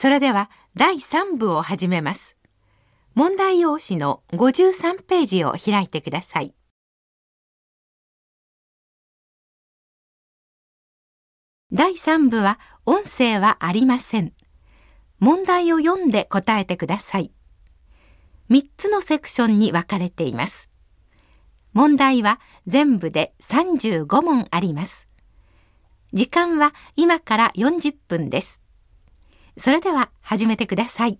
それでは第3部を始めます。問題用紙の53ページを開いてください。第3部は音声はありません。問題を読んで答えてください。3つのセクションに分かれています。問題は全部で35問あります。時間は今から40分です。それでは始めてください。